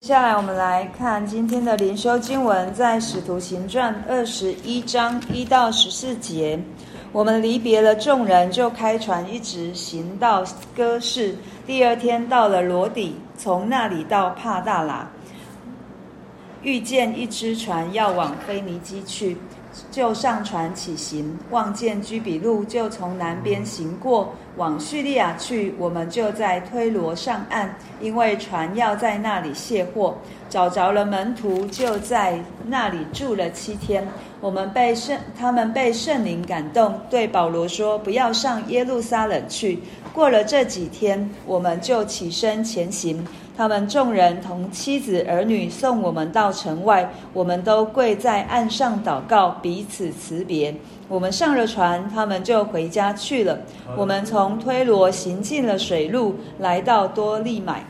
接下来我们来看今天的灵修经文，在《使徒行传》二十一章一到十四节。我们离别了众人，就开船一直行到哥市。第二天到了罗底，从那里到帕大拉，遇见一只船要往腓尼基去。就上船起行，望见居比路，就从南边行过，往叙利亚去。我们就在推罗上岸，因为船要在那里卸货。找着了门徒，就在那里住了七天。我们被圣，他们被圣灵感动，对保罗说：“不要上耶路撒冷去。”过了这几天，我们就起身前行。他们众人同妻子儿女送我们到城外，我们都跪在岸上祷告，彼此辞别。我们上了船，他们就回家去了。我们从推罗行进了水路，来到多利买，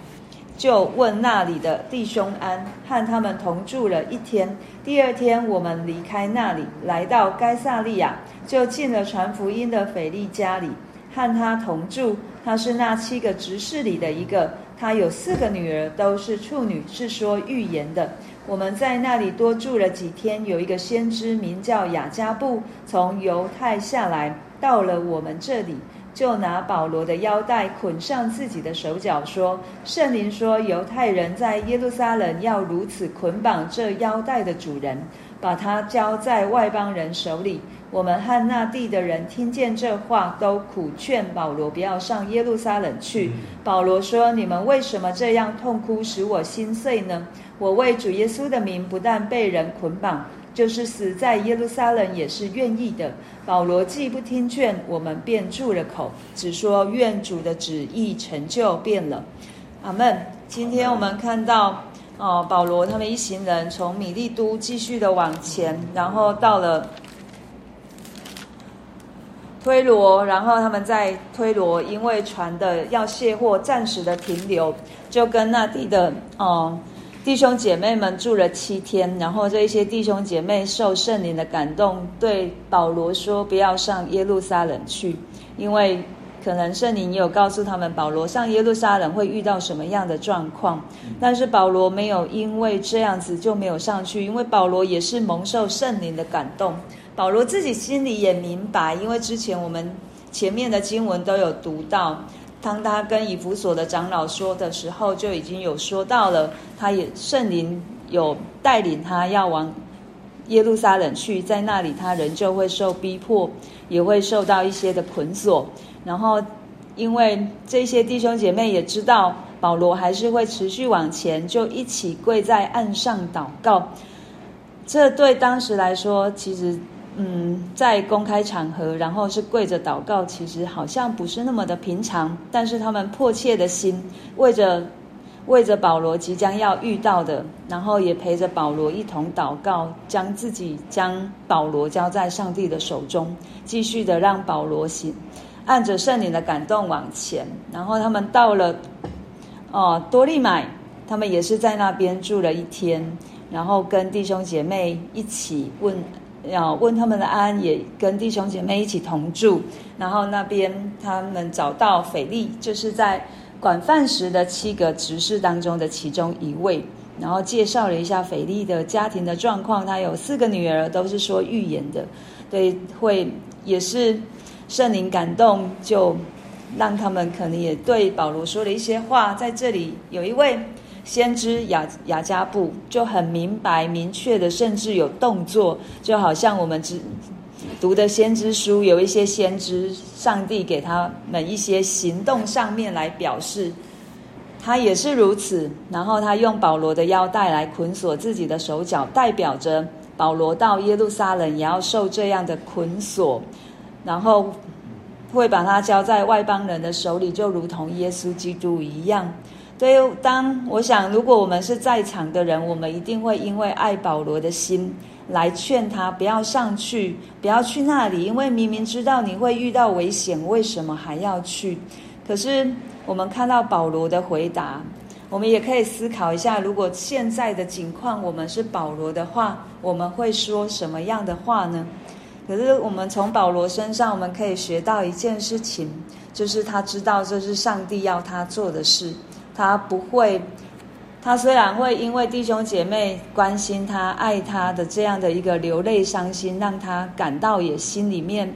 就问那里的弟兄安，和他们同住了一天。第二天，我们离开那里，来到该撒利亚，就进了传福音的腓力家里，和他同住。他是那七个执事里的一个。他有四个女儿，都是处女，是说预言的。我们在那里多住了几天。有一个先知名叫雅加布，从犹太下来，到了我们这里，就拿保罗的腰带捆上自己的手脚，说：“圣灵说，犹太人在耶路撒冷要如此捆绑这腰带的主人，把他交在外邦人手里。”我们和那地的人听见这话，都苦劝保罗不要上耶路撒冷去。保罗说：“你们为什么这样痛哭，使我心碎呢？我为主耶稣的名，不但被人捆绑，就是死在耶路撒冷也是愿意的。”保罗既不听劝，我们便住了口，只说愿主的旨意成就变了。阿门。今天我们看到哦，保罗他们一行人从米利都继续的往前，然后到了。推罗，然后他们在推罗，因为船的要卸货，暂时的停留，就跟那地的哦、嗯、弟兄姐妹们住了七天。然后这一些弟兄姐妹受圣灵的感动，对保罗说：“不要上耶路撒冷去，因为可能圣灵也有告诉他们，保罗上耶路撒冷会遇到什么样的状况。但是保罗没有因为这样子就没有上去，因为保罗也是蒙受圣灵的感动。”保罗自己心里也明白，因为之前我们前面的经文都有读到，当他跟以弗所的长老说的时候，就已经有说到了，他也圣灵有带领他要往耶路撒冷去，在那里他仍旧会受逼迫，也会受到一些的捆锁。然后，因为这些弟兄姐妹也知道保罗还是会持续往前，就一起跪在岸上祷告。这对当时来说，其实。嗯，在公开场合，然后是跪着祷告，其实好像不是那么的平常。但是他们迫切的心，为着为着保罗即将要遇到的，然后也陪着保罗一同祷告，将自己将保罗交在上帝的手中，继续的让保罗行，按着圣灵的感动往前。然后他们到了哦多利买，他们也是在那边住了一天，然后跟弟兄姐妹一起问。要问他们的安，也跟弟兄姐妹一起同住。然后那边他们找到腓力，就是在管饭食的七个执事当中的其中一位。然后介绍了一下腓力的家庭的状况，他有四个女儿，都是说预言的。对，会也是圣灵感动，就让他们可能也对保罗说了一些话。在这里有一位。先知雅雅加布就很明白、明确的，甚至有动作，就好像我们只读的先知书，有一些先知，上帝给他们一些行动上面来表示，他也是如此。然后他用保罗的腰带来捆锁自己的手脚，代表着保罗到耶路撒冷也要受这样的捆锁，然后会把他交在外邦人的手里，就如同耶稣基督一样。所以，当我想，如果我们是在场的人，我们一定会因为爱保罗的心来劝他不要上去，不要去那里，因为明明知道你会遇到危险，为什么还要去？可是我们看到保罗的回答，我们也可以思考一下，如果现在的情况我们是保罗的话，我们会说什么样的话呢？可是我们从保罗身上，我们可以学到一件事情，就是他知道这是上帝要他做的事。他不会他虽然会因为弟兄姐妹关心他、爱他的这样的一个流泪伤心，让他感到也心里面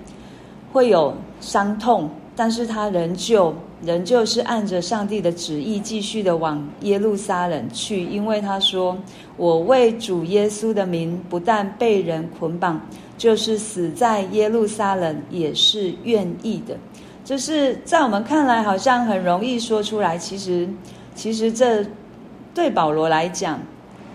会有伤痛，但是他仍旧仍旧是按着上帝的旨意继续的往耶路撒冷去，因为他说：“我为主耶稣的名，不但被人捆绑，就是死在耶路撒冷也是愿意的。”就是在我们看来好像很容易说出来，其实其实这。对保罗来讲，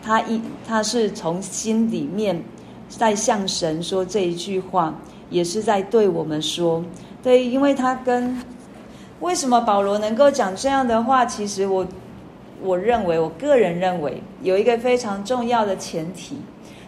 他一他是从心里面在向神说这一句话，也是在对我们说。对，因为他跟为什么保罗能够讲这样的话？其实我我认为，我个人认为有一个非常重要的前提，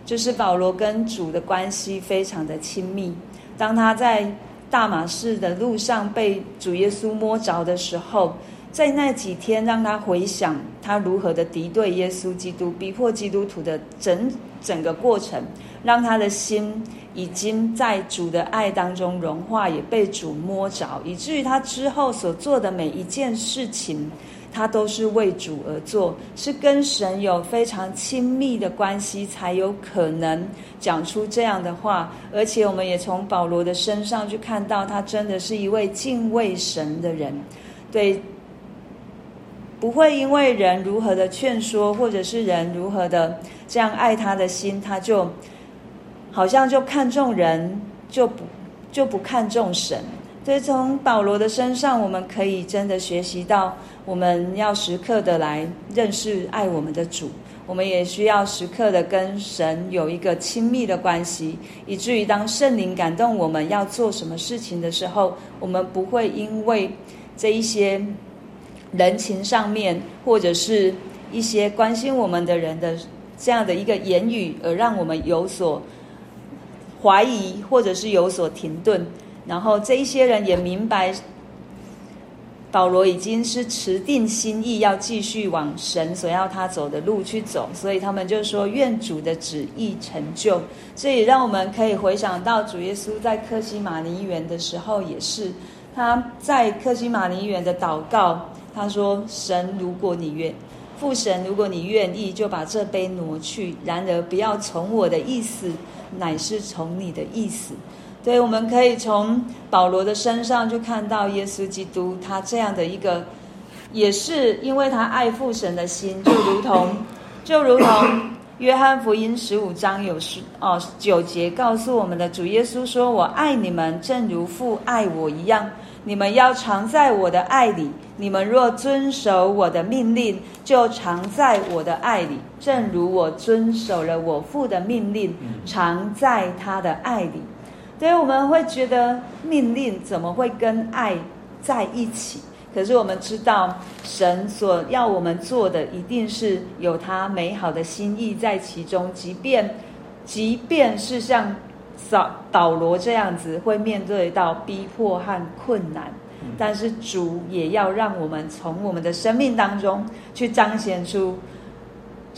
就是保罗跟主的关系非常的亲密。当他在大马士的路上被主耶稣摸着的时候。在那几天，让他回想他如何的敌对耶稣基督、逼迫基督徒的整整个过程，让他的心已经在主的爱当中融化，也被主摸着，以至于他之后所做的每一件事情，他都是为主而做，是跟神有非常亲密的关系，才有可能讲出这样的话。而且，我们也从保罗的身上去看到，他真的是一位敬畏神的人，对。不会因为人如何的劝说，或者是人如何的这样爱他的心，他就好像就看重人，就不就不看重神。所以从保罗的身上，我们可以真的学习到，我们要时刻的来认识爱我们的主，我们也需要时刻的跟神有一个亲密的关系，以至于当圣灵感动我们要做什么事情的时候，我们不会因为这一些。人情上面，或者是一些关心我们的人的这样的一个言语，而让我们有所怀疑，或者是有所停顿。然后这一些人也明白，保罗已经是持定心意要继续往神所要他走的路去走，所以他们就说：“愿主的旨意成就。”这也让我们可以回想到主耶稣在克西马尼园的时候，也是他在克西马尼园的祷告。他说：“神，如果你愿，父神，如果你愿意，就把这杯挪去。然而，不要从我的意思，乃是从你的意思。”对，我们可以从保罗的身上就看到耶稣基督，他这样的一个，也是因为他爱父神的心，就如同，就如同约翰福音十五章有十哦九节告诉我们的主耶稣说：“我爱你们，正如父爱我一样。”你们要常在我的爱里。你们若遵守我的命令，就常在我的爱里，正如我遵守了我父的命令，常在他的爱里。所以我们会觉得命令怎么会跟爱在一起？可是我们知道，神所要我们做的，一定是有他美好的心意在其中。即便，即便是像。扫保罗这样子会面对到逼迫和困难，但是主也要让我们从我们的生命当中去彰显出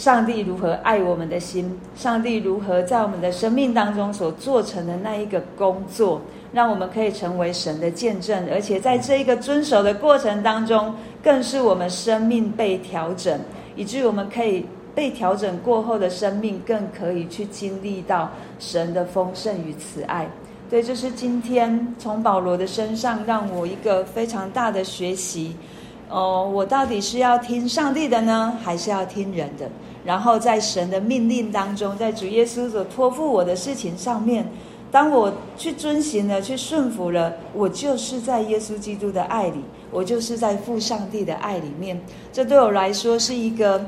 上帝如何爱我们的心，上帝如何在我们的生命当中所做成的那一个工作，让我们可以成为神的见证，而且在这一个遵守的过程当中，更是我们生命被调整，以至于我们可以。被调整过后的生命，更可以去经历到神的丰盛与慈爱。对，这是今天从保罗的身上让我一个非常大的学习。哦，我到底是要听上帝的呢，还是要听人的？然后在神的命令当中，在主耶稣所托付我的事情上面，当我去遵行了，去顺服了，我就是在耶稣基督的爱里，我就是在父上帝的爱里面。这对我来说是一个。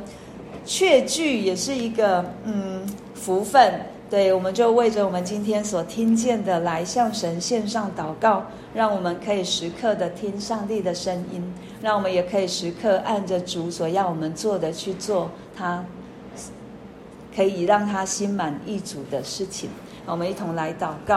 确据也是一个嗯福分，对，我们就为着我们今天所听见的来向神献上祷告，让我们可以时刻的听上帝的声音，那我们也可以时刻按着主所要我们做的去做，他可以让他心满意足的事情。我们一同来祷告。